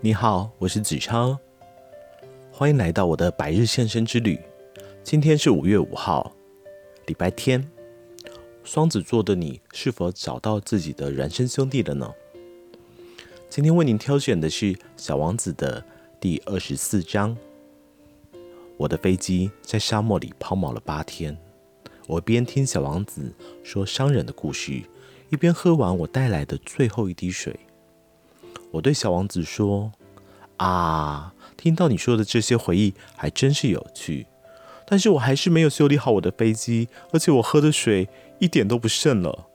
你好，我是子超，欢迎来到我的百日献身之旅。今天是五月五号，礼拜天。双子座的你是否找到自己的孪生兄弟了呢？今天为您挑选的是《小王子》的第二十四章。我的飞机在沙漠里抛锚了八天。我边听小王子说商人的故事，一边喝完我带来的最后一滴水。我对小王子说：“啊，听到你说的这些回忆还真是有趣，但是我还是没有修理好我的飞机，而且我喝的水一点都不剩了。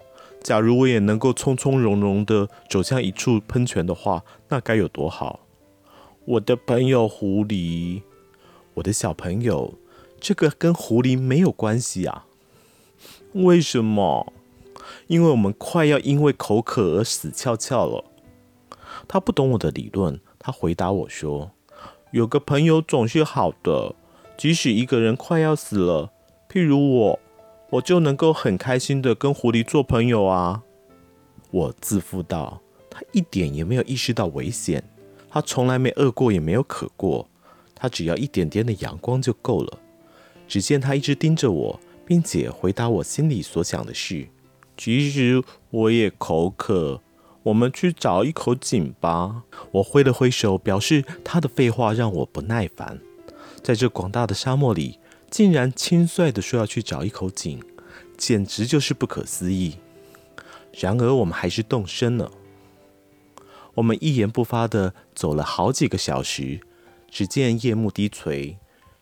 假如我也能够从从容容地走向一处喷泉的话，那该有多好！”我的朋友狐狸，我的小朋友，这个跟狐狸没有关系啊？为什么？因为我们快要因为口渴而死翘翘了。他不懂我的理论，他回答我说：“有个朋友总是好的，即使一个人快要死了，譬如我，我就能够很开心的跟狐狸做朋友啊。”我自负道：“他一点也没有意识到危险，他从来没饿过，也没有渴过，他只要一点点的阳光就够了。”只见他一直盯着我，并且回答我心里所想的事：“其实我也口渴。”我们去找一口井吧。我挥了挥手，表示他的废话让我不耐烦。在这广大的沙漠里，竟然轻率地说要去找一口井，简直就是不可思议。然而，我们还是动身了。我们一言不发地走了好几个小时，只见夜幕低垂，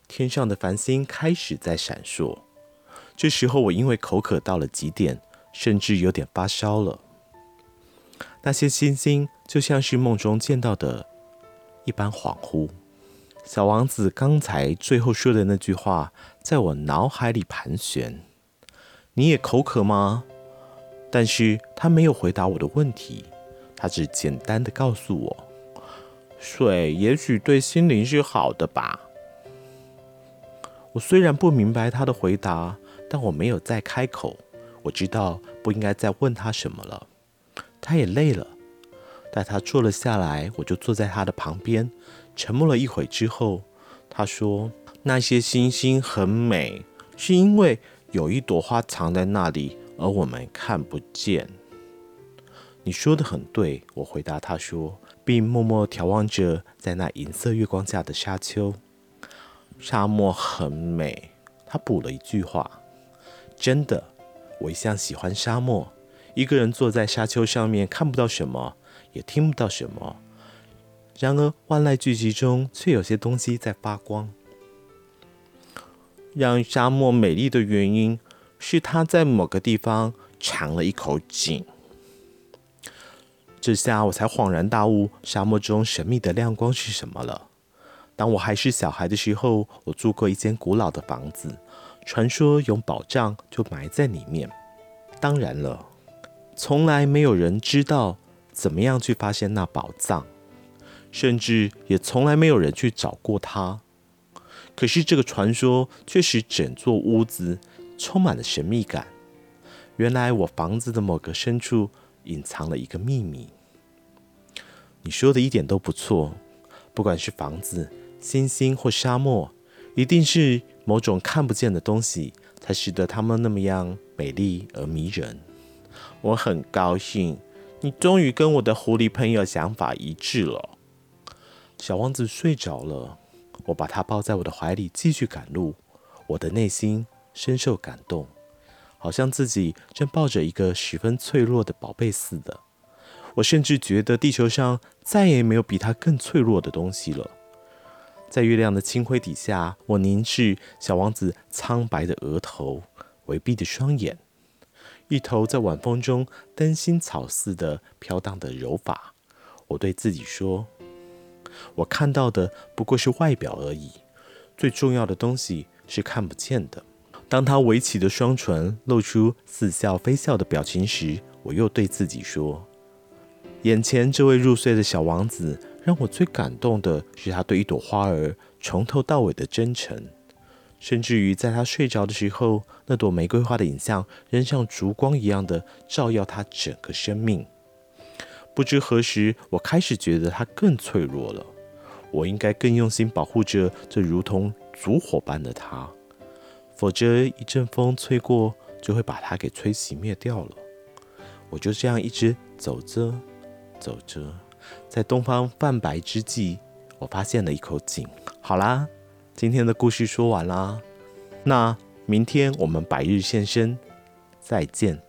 天上的繁星开始在闪烁。这时候，我因为口渴到了极点，甚至有点发烧了。那些星星就像是梦中见到的一般恍惚。小王子刚才最后说的那句话在我脑海里盘旋。你也口渴吗？但是他没有回答我的问题，他只简单的告诉我，水也许对心灵是好的吧。我虽然不明白他的回答，但我没有再开口。我知道不应该再问他什么了。他也累了，待他坐了下来，我就坐在他的旁边，沉默了一会之后，他说：“那些星星很美，是因为有一朵花藏在那里，而我们看不见。”你说的很对，我回答他说，并默默眺望着在那银色月光下的沙丘。沙漠很美，他补了一句话：“真的，我一向喜欢沙漠。”一个人坐在沙丘上面，看不到什么，也听不到什么。然而，万籁俱寂中却有些东西在发光。让沙漠美丽的原因是它在某个地方藏了一口井。这下我才恍然大悟，沙漠中神秘的亮光是什么了。当我还是小孩的时候，我住过一间古老的房子，传说有宝藏就埋在里面。当然了。从来没有人知道怎么样去发现那宝藏，甚至也从来没有人去找过它。可是这个传说却使整座屋子充满了神秘感。原来我房子的某个深处隐藏了一个秘密。你说的一点都不错，不管是房子、星星或沙漠，一定是某种看不见的东西，才使得它们那么样美丽而迷人。我很高兴，你终于跟我的狐狸朋友想法一致了。小王子睡着了，我把他抱在我的怀里，继续赶路。我的内心深受感动，好像自己正抱着一个十分脆弱的宝贝似的。我甚至觉得地球上再也没有比它更脆弱的东西了。在月亮的清辉底下，我凝视小王子苍白的额头，微闭的双眼。一头在晚风中灯芯草似的飘荡的柔发，我对自己说：“我看到的不过是外表而已，最重要的东西是看不见的。”当他微起的双唇露出似笑非笑的表情时，我又对自己说：“眼前这位入睡的小王子，让我最感动的是他对一朵花儿从头到尾的真诚。”甚至于在他睡着的时候，那朵玫瑰花的影像仍像烛光一样的照耀他整个生命。不知何时，我开始觉得他更脆弱了。我应该更用心保护着这如同烛火般的他，否则一阵风吹过，就会把它给吹熄灭掉了。我就这样一直走着，走着，在东方泛白之际，我发现了一口井。好啦，今天的故事说完啦，那明天我们百日现身，再见。